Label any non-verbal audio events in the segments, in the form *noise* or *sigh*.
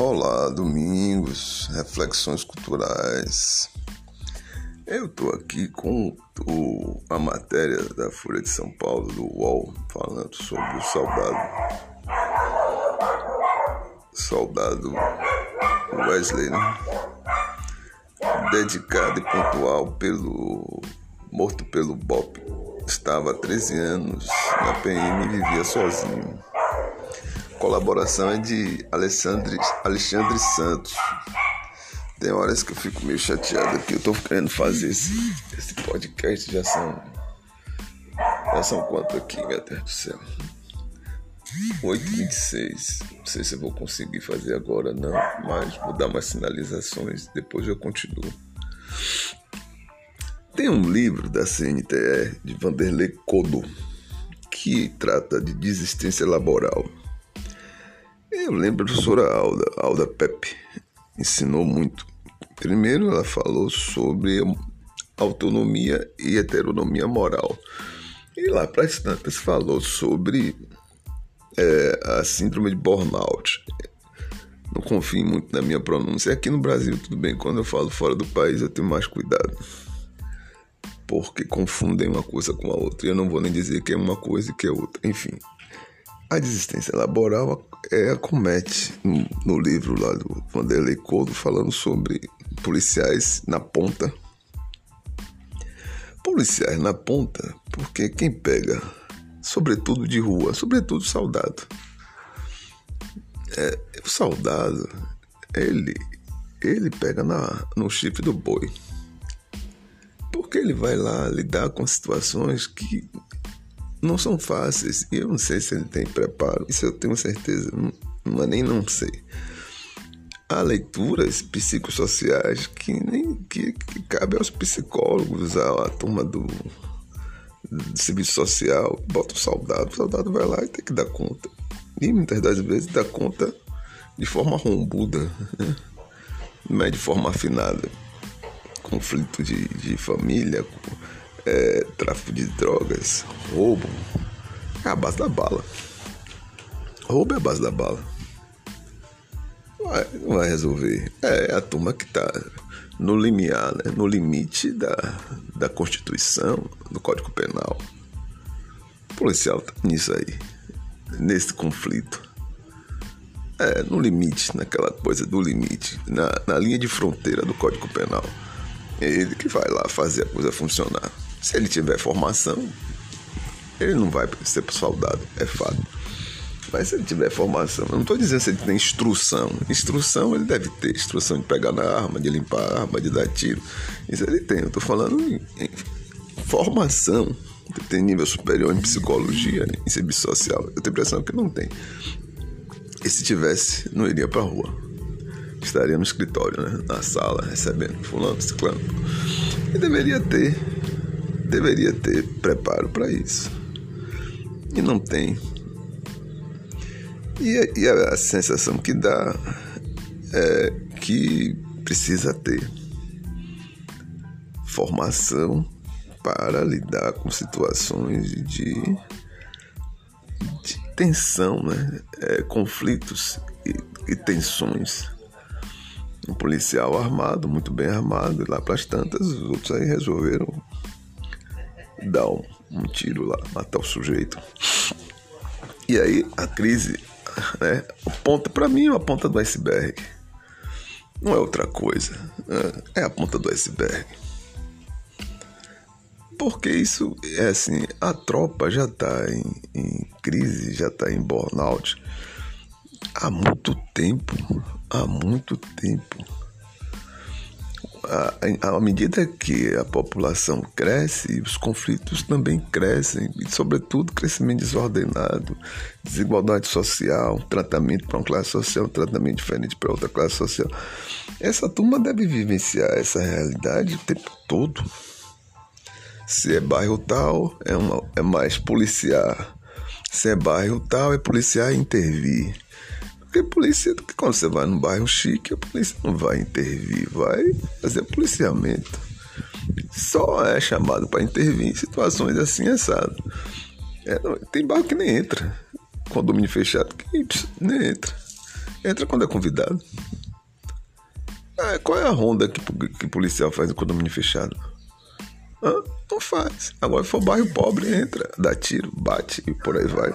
Olá, domingos, reflexões culturais. Eu estou aqui com o, a matéria da Folha de São Paulo, do UOL, falando sobre o soldado. Soldado Wesley, né? Dedicado e pontual pelo. morto pelo BOP. Estava há 13 anos na PM e vivia sozinho colaboração é de Alexandre, Alexandre Santos. Tem horas que eu fico meio chateado aqui. Eu tô querendo fazer esse, esse podcast. Já são. Já são quanto aqui, meu Deus do céu? 8h26. Não sei se eu vou conseguir fazer agora, não. Mas vou dar umas sinalizações. Depois eu continuo. Tem um livro da CNTE de Vanderlei Codo que trata de desistência laboral. Eu lembro da professora Alda, Alda Pepe, ensinou muito. Primeiro ela falou sobre autonomia e heteronomia moral. E lá para as tantas falou sobre é, a síndrome de burnout. Não confie muito na minha pronúncia. Aqui no Brasil, tudo bem. Quando eu falo fora do país, eu tenho mais cuidado. Porque confundem uma coisa com a outra. E eu não vou nem dizer que é uma coisa e que é outra. Enfim. A desistência laboral é, acomete no, no livro lá do Vanderlei Couto falando sobre policiais na ponta. Policiais na ponta, porque quem pega, sobretudo de rua, sobretudo soldado. É, o soldado, ele, ele pega na, no chifre do boi. Porque ele vai lá lidar com situações que não são fáceis. E eu não sei se ele tem preparo. Isso eu tenho certeza, mas nem não sei. Há leituras psicossociais que nem que, que cabe aos psicólogos, à, turma do, do serviço social, bota o soldado, o soldado vai lá e tem que dar conta. E muitas das vezes dá conta de forma rombuda, né? não é de forma afinada. Conflito de, de família, é, tráfico de drogas, roubo, é a base da bala. Roubo é a base da bala. Vai, não vai resolver. É a turma que está no limiar, né? no limite da, da Constituição, do Código Penal. O policial tá nisso aí, nesse conflito. É, no limite, naquela coisa do limite, na, na linha de fronteira do Código Penal. É ele que vai lá fazer a coisa funcionar. Se ele tiver formação, ele não vai ser soldado, é fato. Mas se ele tiver formação, eu não estou dizendo se ele tem instrução. Instrução ele deve ter, instrução de pegar na arma, de limpar a arma, de dar tiro. Isso ele tem. Eu estou falando em, em formação. Ele tem nível superior em psicologia, em serviço social. Eu tenho a impressão que não tem. E se tivesse, não iria para rua. Estaria no escritório, né? na sala, recebendo fulano, ciclano. E deveria ter deveria ter preparo para isso. E não tem. E, e a, a sensação que dá é que precisa ter formação para lidar com situações de, de tensão, né? É, conflitos e, e, tensões. Um policial armado, muito bem armado, e lá para as tantas, os outros aí resolveram dar um, um tiro lá, matar o sujeito. E aí a crise, né, ponta para mim é a ponta do iceberg. Não é outra coisa, né, é a ponta do iceberg. Porque isso é assim, a tropa já está em, em crise, já está em burnout há muito tempo, há muito tempo à medida que a população cresce, os conflitos também crescem, e, sobretudo, crescimento desordenado, desigualdade social, tratamento para uma classe social, um tratamento diferente para outra classe social. Essa turma deve vivenciar essa realidade o tempo todo. Se é bairro tal, é, uma, é mais policiar. Se é bairro tal, é policiar intervir. Porque polícia, quando você vai num bairro chique, a polícia não vai intervir, vai fazer policiamento. Só é chamado para intervir em situações assim, assado. É, tem bairro que nem entra. Condomínio fechado que nem entra. Entra quando é convidado. É, qual é a ronda que, que policial faz no condomínio fechado? Hã? Não faz. Agora, se for bairro pobre, entra, dá tiro, bate e por aí vai.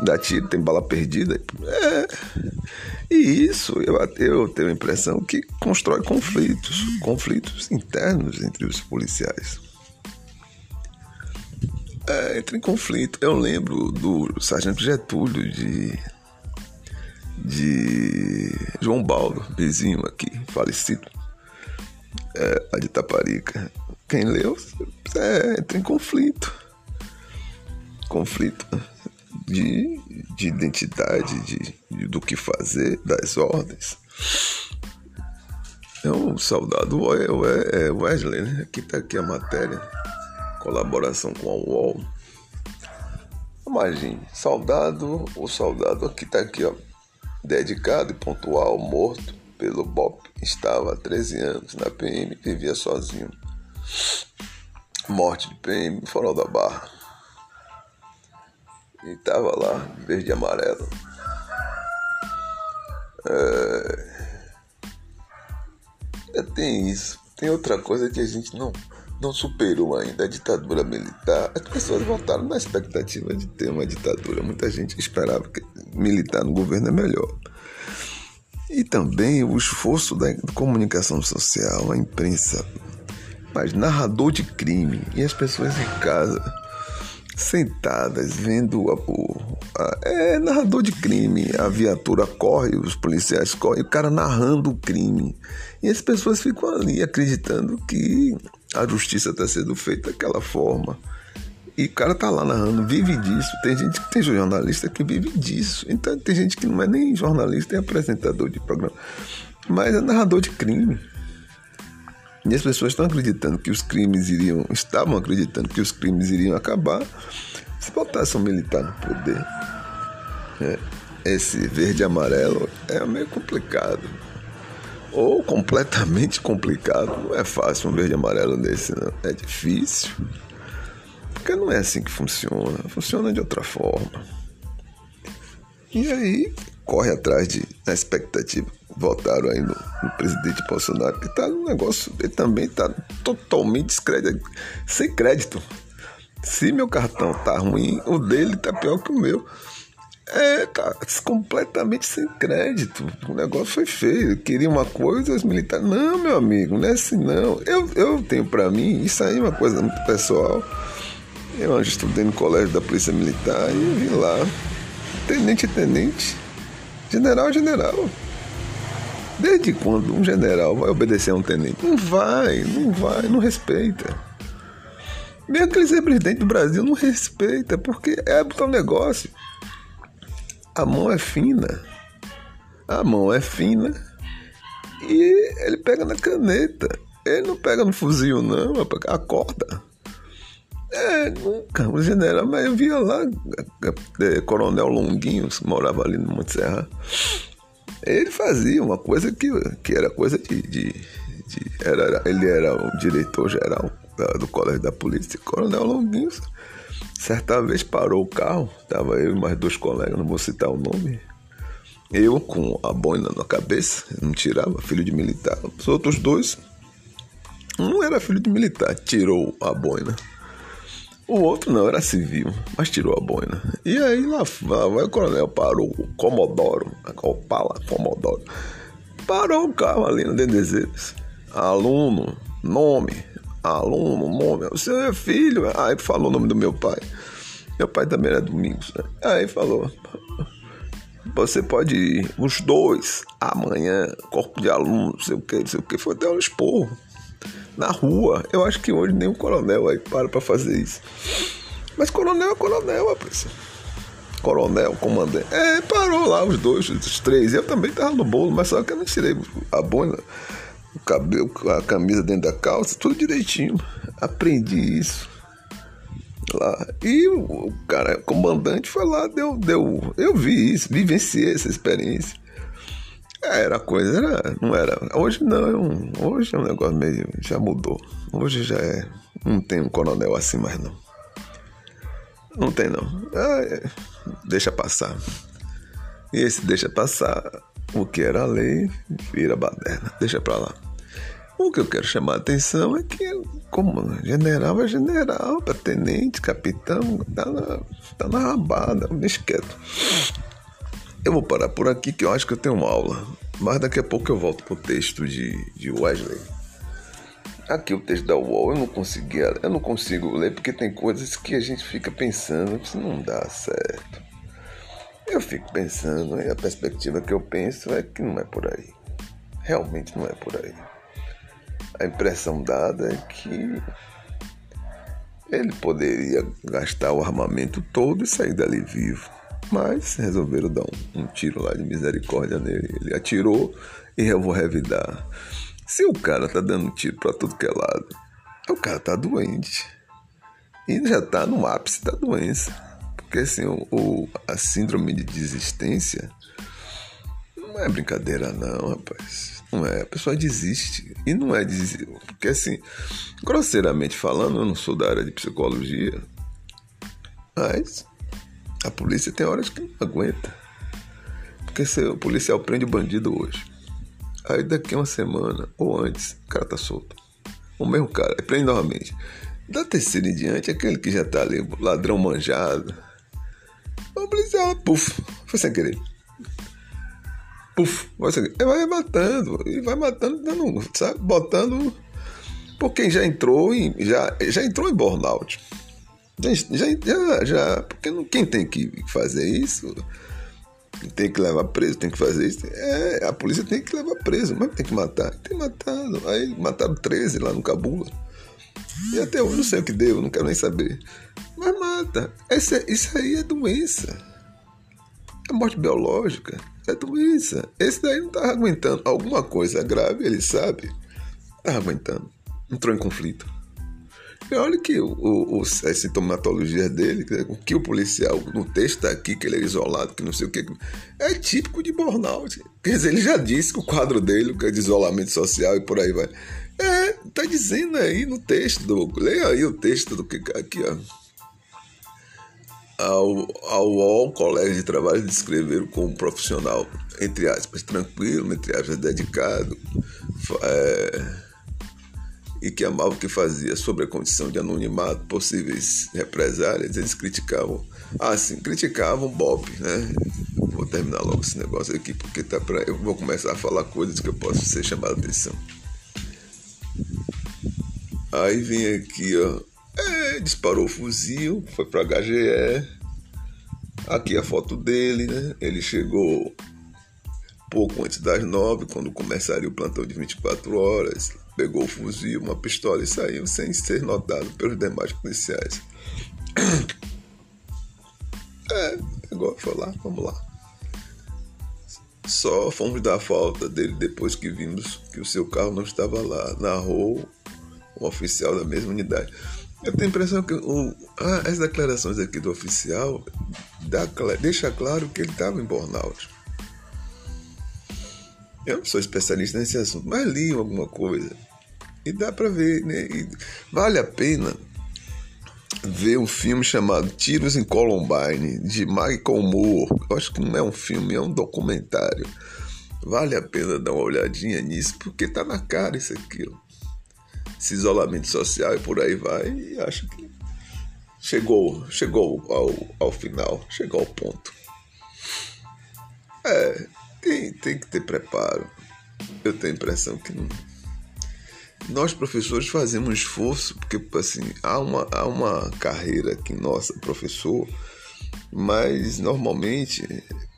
Dá tiro, tem bala perdida. É. E isso, eu, eu tenho a impressão que constrói conflitos, conflitos internos entre os policiais. É, entra em conflito. Eu lembro do sargento Getúlio de de João Baldo, vizinho aqui, falecido, é, a de Taparica. Quem leu, é, entra em conflito. Conflito de, de identidade, de, de, do que fazer, das ordens. É um saudado é Wesley, né? Aqui tá aqui a matéria. Colaboração com a UOL. Imagine, soldado, o soldado aqui tá aqui, ó dedicado e pontual, morto pelo Bob. Estava há 13 anos na PM, vivia sozinho. Morte de PM, Farol da Barra. E estava lá, verde e amarelo. É... Tem isso. Tem outra coisa que a gente não, não superou ainda, a ditadura militar. As pessoas voltaram na expectativa de ter uma ditadura. Muita gente esperava que militar no governo é melhor. E também o esforço da comunicação social, a imprensa, mas narrador de crime e as pessoas em casa sentadas vendo a, a, é narrador de crime, a viatura corre, os policiais correm, o cara narrando o crime. E as pessoas ficam ali acreditando que a justiça está sendo feita daquela forma. E o cara tá lá narrando, vive disso. Tem gente que tem jornalista que vive disso. Então tem gente que não é nem jornalista, é apresentador de programa, mas é narrador de crime. E as pessoas estão acreditando que os crimes iriam, estavam acreditando que os crimes iriam acabar se botasse um militar no poder. É, esse verde e amarelo é meio complicado. Ou completamente complicado. Não é fácil um verde e amarelo desse, não. É difícil. Porque não é assim que funciona. Funciona de outra forma. E aí, corre atrás de na expectativa. Votaram aí no, no presidente Bolsonaro, que tá no negócio, ele também tá totalmente descrédito, sem crédito. Se meu cartão tá ruim, o dele tá pior que o meu. É, cara, completamente sem crédito. O negócio foi feio. Queria uma coisa, os militares. Não, meu amigo, não é assim não. Eu, eu tenho para mim, isso aí é uma coisa muito pessoal. Eu estudei no colégio da Polícia Militar e vi lá. Tenente tenente. General general. Desde quando um general vai obedecer a um tenente? Não vai, não vai, não respeita. Mesmo que ele seja presidente do Brasil, não respeita, porque é o negócio. A mão é fina. A mão é fina e ele pega na caneta. Ele não pega no fuzil, não, a corda. É, nunca. O general, mas eu via lá, é, Coronel Longuinho, morava ali no Monte Serra. Ele fazia uma coisa que, que era coisa de. de, de era, ele era o diretor-geral do Colégio da Polícia, Coronel Longuinho. Certa vez parou o carro, estava eu e mais dois colegas, não vou citar o nome. Eu com a boina na cabeça, não tirava, filho de militar. Os outros dois, um era filho de militar, tirou a boina. O outro não, era civil, mas tirou a boina. E aí lá, lá vai o coronel, parou o Comodoro, a Opala Comodoro. Parou o carro ali no Dendezeiros. Aluno, nome, aluno, nome. O seu é filho. Aí falou o nome do meu pai. Meu pai também era Domingos, né? Aí falou: Você pode ir, os dois, amanhã, corpo de aluno, não sei o que, não sei o que. Foi até um esporro na rua. Eu acho que hoje nem um coronel aí para pra fazer isso. Mas coronel é coronel, rapaz. Coronel, comandante. É, parou lá os dois, os três. Eu também tava no bolo, mas só que eu não tirei a boina, o cabelo, a camisa dentro da calça, tudo direitinho. Aprendi isso lá. E o cara, o comandante foi lá, deu, deu. Eu vi isso, vivenciei essa experiência. É, era coisa, era, não era. Hoje não, é um, hoje é um negócio meio. Já mudou. Hoje já é. Não tem um coronel assim mais não. Não tem não. É, deixa passar. E esse deixa passar o que era lei vira baderna. Deixa pra lá. O que eu quero chamar a atenção é que, como general é general, tenente, capitão, tá na, tá na rabada, deixa quieto. Eu vou parar por aqui que eu acho que eu tenho uma aula, mas daqui a pouco eu volto pro texto de, de Wesley. Aqui o texto da UOL eu não conseguia, eu não consigo ler porque tem coisas que a gente fica pensando que não dá certo. Eu fico pensando e a perspectiva que eu penso é que não é por aí. Realmente não é por aí. A impressão dada é que ele poderia gastar o armamento todo e sair dali vivo. Mas resolveram dar um, um tiro lá de misericórdia nele. Ele atirou e eu vou revidar. Se o cara tá dando tiro para tudo que é lado, o cara tá doente. E já tá no ápice da doença. Porque assim, o, o, a síndrome de desistência não é brincadeira não, rapaz. Não é. A pessoa desiste. E não é desistir. Porque assim, grosseiramente falando, eu não sou da área de psicologia. Mas a polícia tem horas que não aguenta. Porque se o policial prende o bandido hoje. Aí daqui a uma semana, ou antes, o cara tá solto. O mesmo cara, prende novamente. Da terceira em diante, aquele que já tá ali, ladrão manjado. O policial, puf, foi sem querer. Puf, vai sem querer. Vai matando, e vai matando, dando, sabe, botando. Por quem já entrou em, já, já entrou em burnout. Já, já, já, porque não, quem tem que fazer isso tem que levar preso, tem que fazer isso. É, a polícia tem que levar preso, mas tem que matar. Tem matado. Aí mataram 13 lá no Cabula. E até hoje não sei o que deu, não quero nem saber. Mas mata. Essa, isso aí é doença. É morte biológica. É doença. Esse daí não tá aguentando. Alguma coisa grave, ele sabe. Tá aguentando. Entrou em conflito. Olha que o, o, as sintomatologias dele, o que o policial no texto está aqui, que ele é isolado, que não sei o que, é típico de burnout. Quer dizer, ele já disse que o quadro dele, que é de isolamento social e por aí vai. É, tá dizendo aí no texto do. Leia aí o texto do que aqui, ó. Ao, ao Colégio de Trabalho descreveram como um profissional, entre aspas, tranquilo, entre aspas, dedicado. É, e que amava o que fazia sobre a condição de anonimato, possíveis represálias, eles criticavam. Ah, sim, criticavam Bob, né? Vou terminar logo esse negócio aqui, porque tá pra, eu vou começar a falar coisas que eu posso ser chamado a atenção. Aí vem aqui, ó. É, disparou o fuzil, foi pra HGE. Aqui a foto dele, né? Ele chegou pouco antes das nove, quando começaria o plantão de 24 horas pegou o fuzil, uma pistola e saiu sem ser notado pelos demais policiais. *clears throat* É, igual foi lá, vamos lá. Só fomos dar falta dele depois que vimos que o seu carro não estava lá, narrou um oficial da mesma unidade. Eu tenho a impressão que o, ah, as declarações aqui do oficial dá, deixa claro que ele estava em burnout. Eu não sou especialista nesse assunto, mas li alguma coisa e dá para ver, né? E vale a pena ver um filme chamado Tiros em Columbine, de Michael Moore. Eu acho que não é um filme, é um documentário. Vale a pena dar uma olhadinha nisso, porque tá na cara isso aqui. Ó. Esse isolamento social e por aí vai. E acho que chegou, chegou ao, ao final, chegou ao ponto. É, tem, tem que ter preparo. Eu tenho a impressão que não nós professores fazemos esforço, porque assim, há uma, há uma carreira aqui nossa, professor, mas normalmente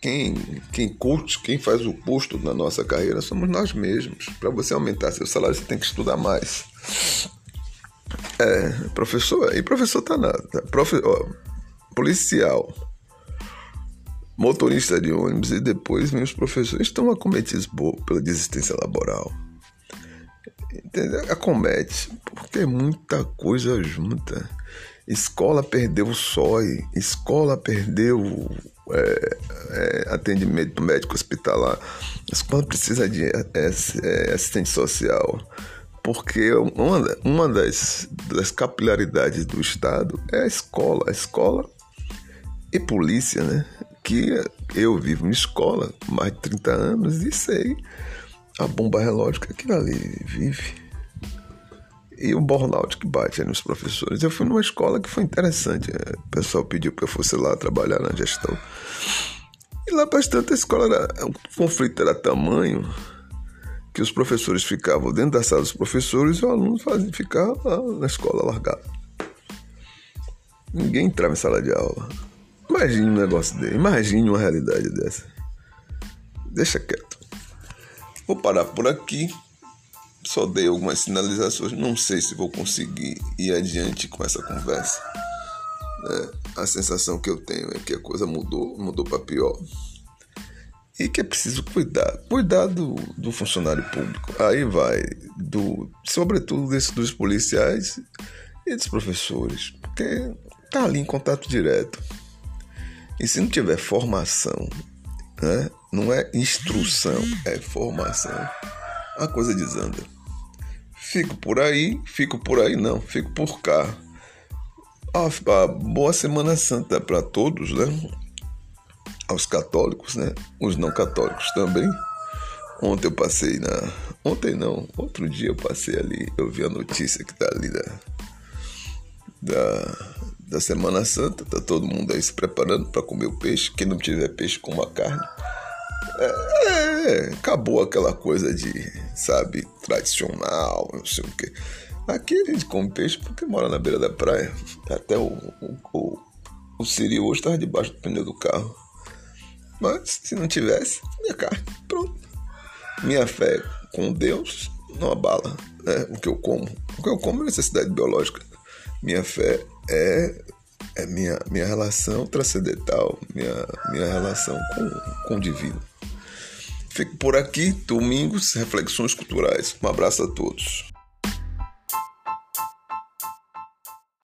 quem, quem curte, quem faz o custo na nossa carreira somos nós mesmos. Para você aumentar seu salário, você tem que estudar mais. É, professor, e professor tá nada. Tá, profe, ó, policial, motorista de ônibus e depois vem os professores estão acometidos pela desistência laboral entendeu? acomete, porque é muita coisa junta. Escola perdeu o SOI, escola perdeu é, é, atendimento médico hospitalar, escola precisa de é, é, assistente social, porque uma, uma das, das capilaridades do Estado é a escola, a escola e polícia, né? que eu vivo em escola mais de 30 anos e sei a bomba relógio que ali vive. E o burnout que bate nos professores. Eu fui numa escola que foi interessante. É, o pessoal pediu que eu fosse lá trabalhar na gestão. E lá bastante a escola era. O conflito era tamanho que os professores ficavam dentro da sala dos professores e o aluno fazia, ficava na escola largado. Ninguém entrava em sala de aula. Imagine um negócio dele, imagine uma realidade dessa. Deixa quieto. Vou parar por aqui. Só dei algumas sinalizações. Não sei se vou conseguir ir adiante com essa conversa. É, a sensação que eu tenho é que a coisa mudou, mudou para pior. E que é preciso cuidar. Cuidar do, do funcionário público. Aí vai, do, sobretudo desse, dos policiais e dos professores. Porque tá ali em contato direto. E se não tiver formação, né? não é instrução, é formação, a coisa desanda. Fico por aí, fico por aí não, fico por cá. Ah, boa Semana Santa para todos, né? Aos católicos, né? Os não católicos também. Ontem eu passei na. Ontem não, outro dia eu passei ali, eu vi a notícia que tá ali da. da da Semana Santa, tá todo mundo aí se preparando para comer o peixe. Quem não tiver peixe, coma carne. É, é, acabou aquela coisa de, sabe, tradicional, não sei o quê. Aqui a gente come peixe porque mora na beira da praia. Até o, o, o, o Siri hoje estava debaixo do pneu do carro. Mas se não tivesse, minha carne, pronto. Minha fé com Deus não abala né, o que eu como. O que eu como é necessidade biológica. Minha fé é, é minha, minha relação transcendental, minha, minha relação com, com o divino. Fico por aqui, domingos, reflexões culturais. Um abraço a todos.